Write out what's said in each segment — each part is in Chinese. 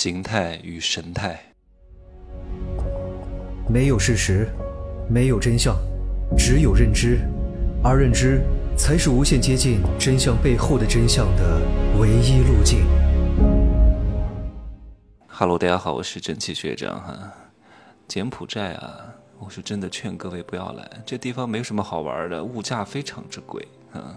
形态与神态。没有事实，没有真相，只有认知，而认知才是无限接近真相背后的真相的唯一路径。Hello，大家好，我是正气学长哈。柬埔寨啊，我是真的劝各位不要来，这地方没什么好玩的，物价非常之贵啊。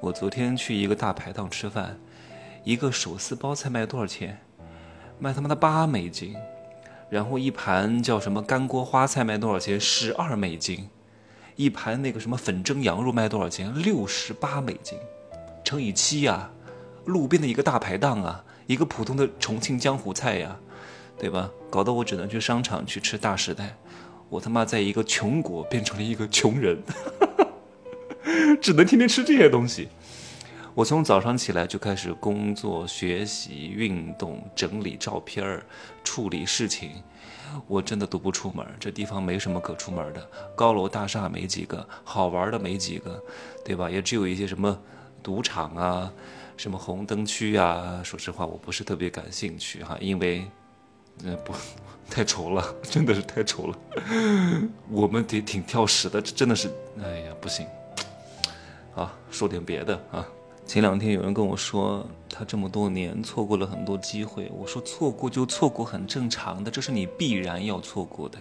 我昨天去一个大排档吃饭，一个手撕包菜卖多少钱？卖他妈的八美金，然后一盘叫什么干锅花菜卖多少钱？十二美金，一盘那个什么粉蒸羊肉卖多少钱？六十八美金，乘以七呀，路边的一个大排档啊，一个普通的重庆江湖菜呀，对吧？搞得我只能去商场去吃大时代，我他妈在一个穷国变成了一个穷人，只能天天吃这些东西。我从早上起来就开始工作、学习、运动、整理照片儿、处理事情，我真的都不出门。这地方没什么可出门的，高楼大厦没几个，好玩的没几个，对吧？也只有一些什么赌场啊、什么红灯区啊。说实话，我不是特别感兴趣哈，因为，呃，不，太丑了，真的是太丑了。我们得挺挑食的，这真的是，哎呀，不行。好，说点别的啊。前两天有人跟我说，他这么多年错过了很多机会。我说错过就错过，很正常的，这是你必然要错过的。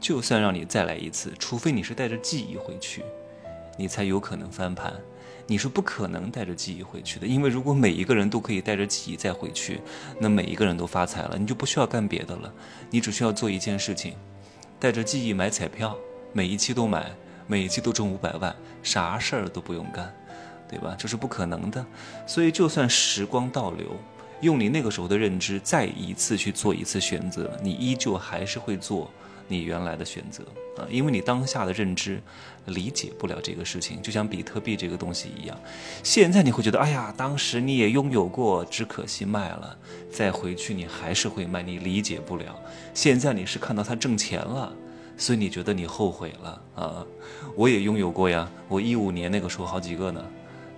就算让你再来一次，除非你是带着记忆回去，你才有可能翻盘。你是不可能带着记忆回去的，因为如果每一个人都可以带着记忆再回去，那每一个人都发财了，你就不需要干别的了，你只需要做一件事情，带着记忆买彩票，每一期都买，每一期都中五百万，啥事儿都不用干。对吧？这是不可能的，所以就算时光倒流，用你那个时候的认知再一次去做一次选择，你依旧还是会做你原来的选择啊，因为你当下的认知理解不了这个事情，就像比特币这个东西一样。现在你会觉得，哎呀，当时你也拥有过，只可惜卖了，再回去你还是会卖，你理解不了。现在你是看到它挣钱了，所以你觉得你后悔了啊？我也拥有过呀，我一五年那个时候好几个呢。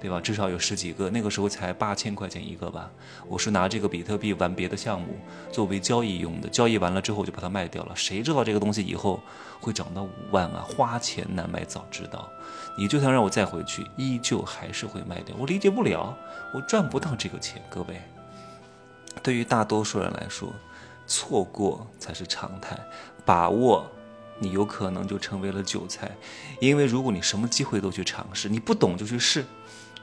对吧？至少有十几个，那个时候才八千块钱一个吧。我是拿这个比特币玩别的项目，作为交易用的。交易完了之后就把它卖掉了。谁知道这个东西以后会涨到五万啊？花钱难买早知道。你就算让我再回去，依旧还是会卖掉。我理解不了，我赚不到这个钱。各位，对于大多数人来说，错过才是常态。把握，你有可能就成为了韭菜。因为如果你什么机会都去尝试，你不懂就去试。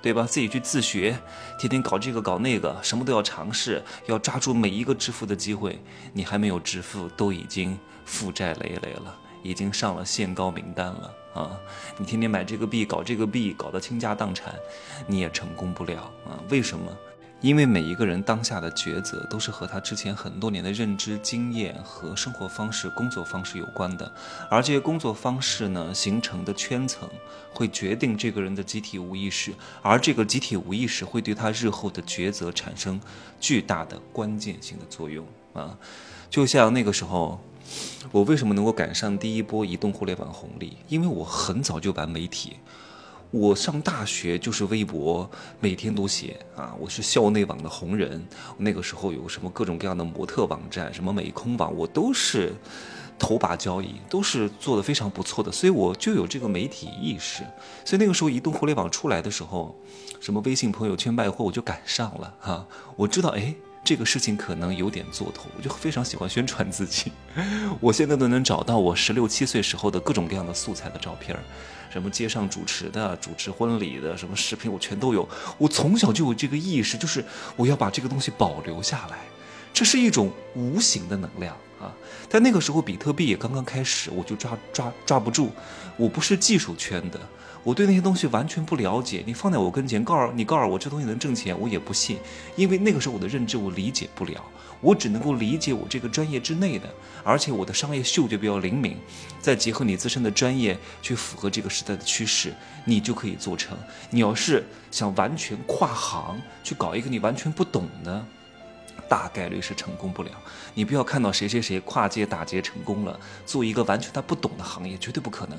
对吧？自己去自学，天天搞这个搞那个，什么都要尝试，要抓住每一个致富的机会。你还没有致富，都已经负债累累了，已经上了限高名单了啊！你天天买这个币，搞这个币，搞得倾家荡产，你也成功不了啊？为什么？因为每一个人当下的抉择都是和他之前很多年的认知经验和生活方式、工作方式有关的，而这些工作方式呢形成的圈层，会决定这个人的集体无意识，而这个集体无意识会对他日后的抉择产生巨大的关键性的作用啊！就像那个时候，我为什么能够赶上第一波移动互联网红利？因为我很早就玩媒体。我上大学就是微博，每天都写啊。我是校内网的红人，那个时候有什么各种各样的模特网站，什么美空网，我都是头把交椅，都是做的非常不错的，所以我就有这个媒体意识。所以那个时候移动互联网出来的时候，什么微信朋友圈卖货，我就赶上了哈。我知道，哎。这个事情可能有点做头，我就非常喜欢宣传自己。我现在都能找到我十六七岁时候的各种各样的素材的照片什么街上主持的、主持婚礼的、什么视频，我全都有。我从小就有这个意识，就是我要把这个东西保留下来，这是一种无形的能量啊。但那个时候比特币也刚刚开始，我就抓抓抓不住。我不是技术圈的。我对那些东西完全不了解，你放在我跟前，告诉你告诉我这东西能挣钱，我也不信，因为那个时候我的认知我理解不了，我只能够理解我这个专业之内的，而且我的商业嗅觉比较灵敏，再结合你自身的专业去符合这个时代的趋势，你就可以做成。你要是想完全跨行去搞一个你完全不懂的，大概率是成功不了。你不要看到谁谁谁跨界打劫成功了，做一个完全他不懂的行业，绝对不可能。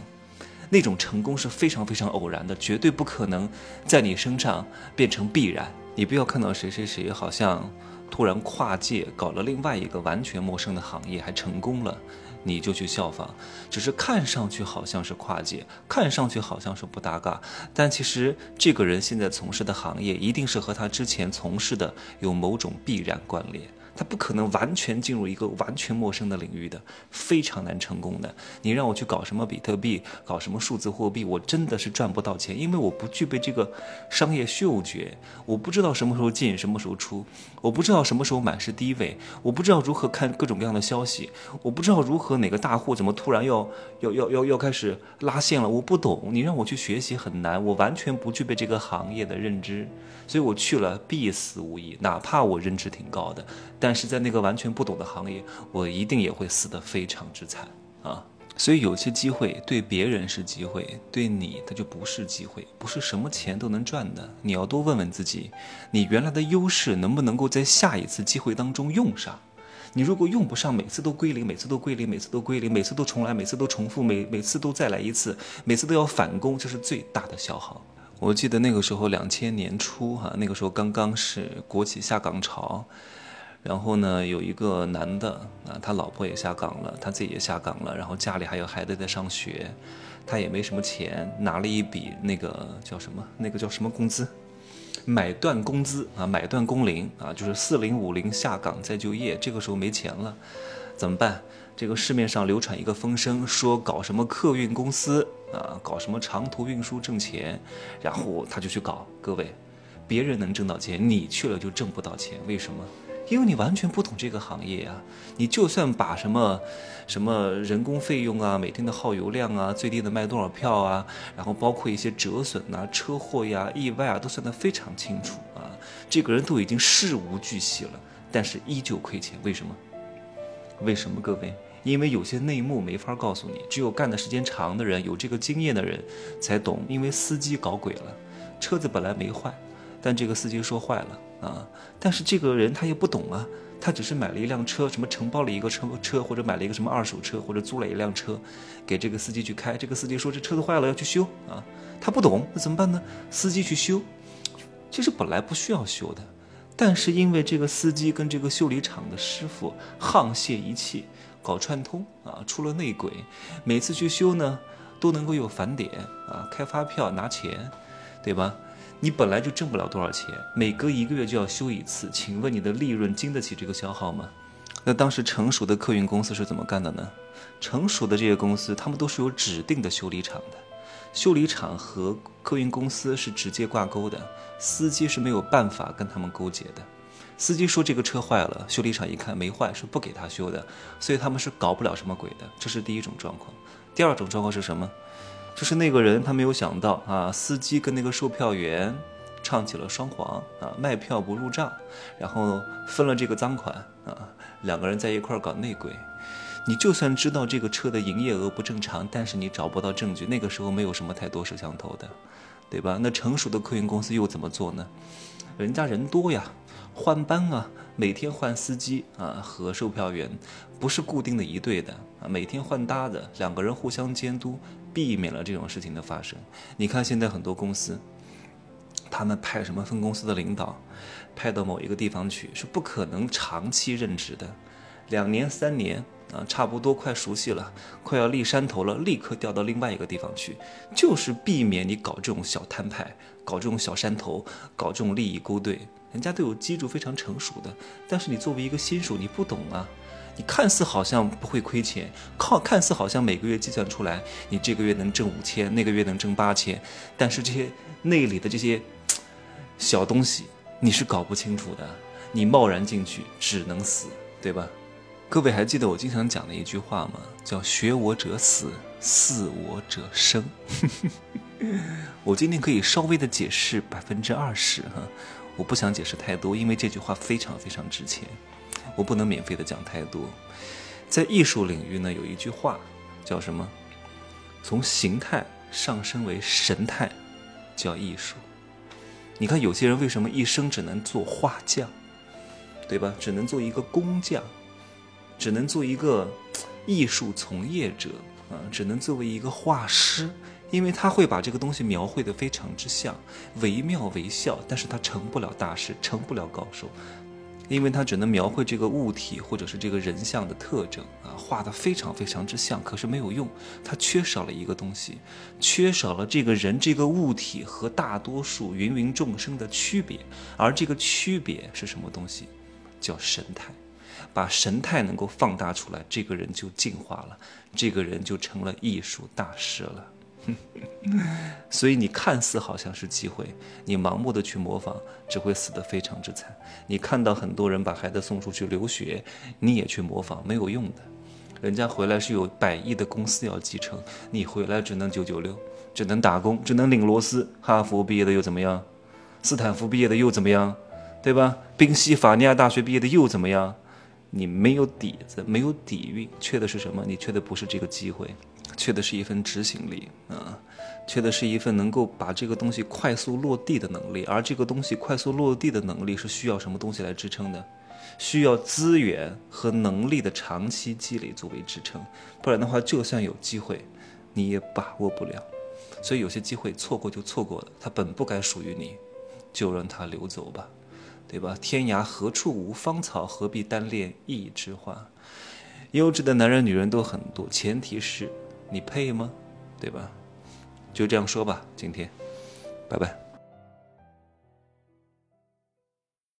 那种成功是非常非常偶然的，绝对不可能在你身上变成必然。你不要看到谁谁谁好像突然跨界搞了另外一个完全陌生的行业，还成功了，你就去效仿，只是看上去好像是跨界，看上去好像是不搭嘎，但其实这个人现在从事的行业一定是和他之前从事的有某种必然关联。他不可能完全进入一个完全陌生的领域的，非常难成功的。你让我去搞什么比特币，搞什么数字货币，我真的是赚不到钱，因为我不具备这个商业嗅觉，我不知道什么时候进，什么时候出，我不知道什么时候买是低位，我不知道如何看各种各样的消息，我不知道如何哪个大户怎么突然要要要要要开始拉线了，我不懂。你让我去学习很难，我完全不具备这个行业的认知，所以我去了必死无疑，哪怕我认知挺高的。但是在那个完全不懂的行业，我一定也会死得非常之惨啊！所以有些机会对别人是机会，对你它就不是机会，不是什么钱都能赚的。你要多问问自己，你原来的优势能不能够在下一次机会当中用上？你如果用不上，每次都归零，每次都归零，每次都归零，每次都重来，每次都重复，每每次都再来一次，每次都要反攻，这是最大的消耗。我记得那个时候两千年初哈，那个时候刚刚是国企下岗潮。然后呢，有一个男的啊，他老婆也下岗了，他自己也下岗了，然后家里还有孩子在上学，他也没什么钱，拿了一笔那个叫什么，那个叫什么工资，买断工资啊，买断工龄啊，就是四零五零下岗再就业，这个时候没钱了，怎么办？这个市面上流传一个风声，说搞什么客运公司啊，搞什么长途运输挣钱，然后他就去搞。各位，别人能挣到钱，你去了就挣不到钱，为什么？因为你完全不懂这个行业啊，你就算把什么，什么人工费用啊、每天的耗油量啊、最低的卖多少票啊，然后包括一些折损啊、车祸呀、意外啊，都算得非常清楚啊。这个人都已经事无巨细了，但是依旧亏钱，为什么？为什么各位？因为有些内幕没法告诉你，只有干的时间长的人、有这个经验的人才懂。因为司机搞鬼了，车子本来没坏。但这个司机说坏了啊！但是这个人他也不懂啊，他只是买了一辆车，什么承包了一个车车，或者买了一个什么二手车，或者租了一辆车，给这个司机去开。这个司机说这车子坏了要去修啊，他不懂，那怎么办呢？司机去修，其实本来不需要修的，但是因为这个司机跟这个修理厂的师傅沆瀣一气，搞串通啊，出了内鬼，每次去修呢都能够有返点啊，开发票拿钱，对吧？你本来就挣不了多少钱，每隔一个月就要修一次，请问你的利润经得起这个消耗吗？那当时成熟的客运公司是怎么干的呢？成熟的这些公司，他们都是有指定的修理厂的，修理厂和客运公司是直接挂钩的，司机是没有办法跟他们勾结的。司机说这个车坏了，修理厂一看没坏，是不给他修的，所以他们是搞不了什么鬼的。这是第一种状况。第二种状况是什么？就是那个人，他没有想到啊，司机跟那个售票员唱起了双簧啊，卖票不入账，然后分了这个赃款啊，两个人在一块搞内鬼。你就算知道这个车的营业额不正常，但是你找不到证据，那个时候没有什么太多摄像头的，对吧？那成熟的客运公司又怎么做呢？人家人多呀，换班啊，每天换司机啊和售票员，不是固定的一对的啊，每天换搭的，两个人互相监督。避免了这种事情的发生。你看，现在很多公司，他们派什么分公司的领导，派到某一个地方去，是不可能长期任职的。两年、三年啊，差不多快熟悉了，快要立山头了，立刻调到另外一个地方去，就是避免你搞这种小摊派，搞这种小山头，搞这种利益勾兑。人家都有机制非常成熟的，但是你作为一个新手，你不懂啊。你看似好像不会亏钱，靠看似好像每个月计算出来，你这个月能挣五千，那个月能挣八千，但是这些内里的这些小东西你是搞不清楚的，你贸然进去只能死，对吧？各位还记得我经常讲的一句话吗？叫“学我者死，似我者生”。我今天可以稍微的解释百分之二十哈，我不想解释太多，因为这句话非常非常值钱。我不能免费的讲太多，在艺术领域呢，有一句话叫什么？从形态上升为神态，叫艺术。你看有些人为什么一生只能做画匠，对吧？只能做一个工匠，只能做一个艺术从业者啊，只能作为一个画师，因为他会把这个东西描绘的非常之像，惟妙惟肖，但是他成不了大师，成不了高手。因为他只能描绘这个物体或者是这个人像的特征啊，画的非常非常之像，可是没有用，他缺少了一个东西，缺少了这个人这个物体和大多数芸芸众生的区别，而这个区别是什么东西？叫神态，把神态能够放大出来，这个人就进化了，这个人就成了艺术大师了。所以你看似好像是机会，你盲目的去模仿，只会死得非常之惨。你看到很多人把孩子送出去留学，你也去模仿，没有用的。人家回来是有百亿的公司要继承，你回来只能九九六，只能打工，只能领螺丝。哈佛毕业的又怎么样？斯坦福毕业的又怎么样？对吧？宾夕法尼亚大学毕业的又怎么样？你没有底子，没有底蕴，缺的是什么？你缺的不是这个机会。缺的是一份执行力啊，缺的是一份能够把这个东西快速落地的能力，而这个东西快速落地的能力是需要什么东西来支撑的？需要资源和能力的长期积累作为支撑，不然的话，就算有机会，你也把握不了。所以有些机会错过就错过了，它本不该属于你，就让它流走吧，对吧？天涯何处无芳草，何必单恋一枝花？优质的男人、女人都很多，前提是。你配吗？对吧？就这样说吧，今天，拜拜。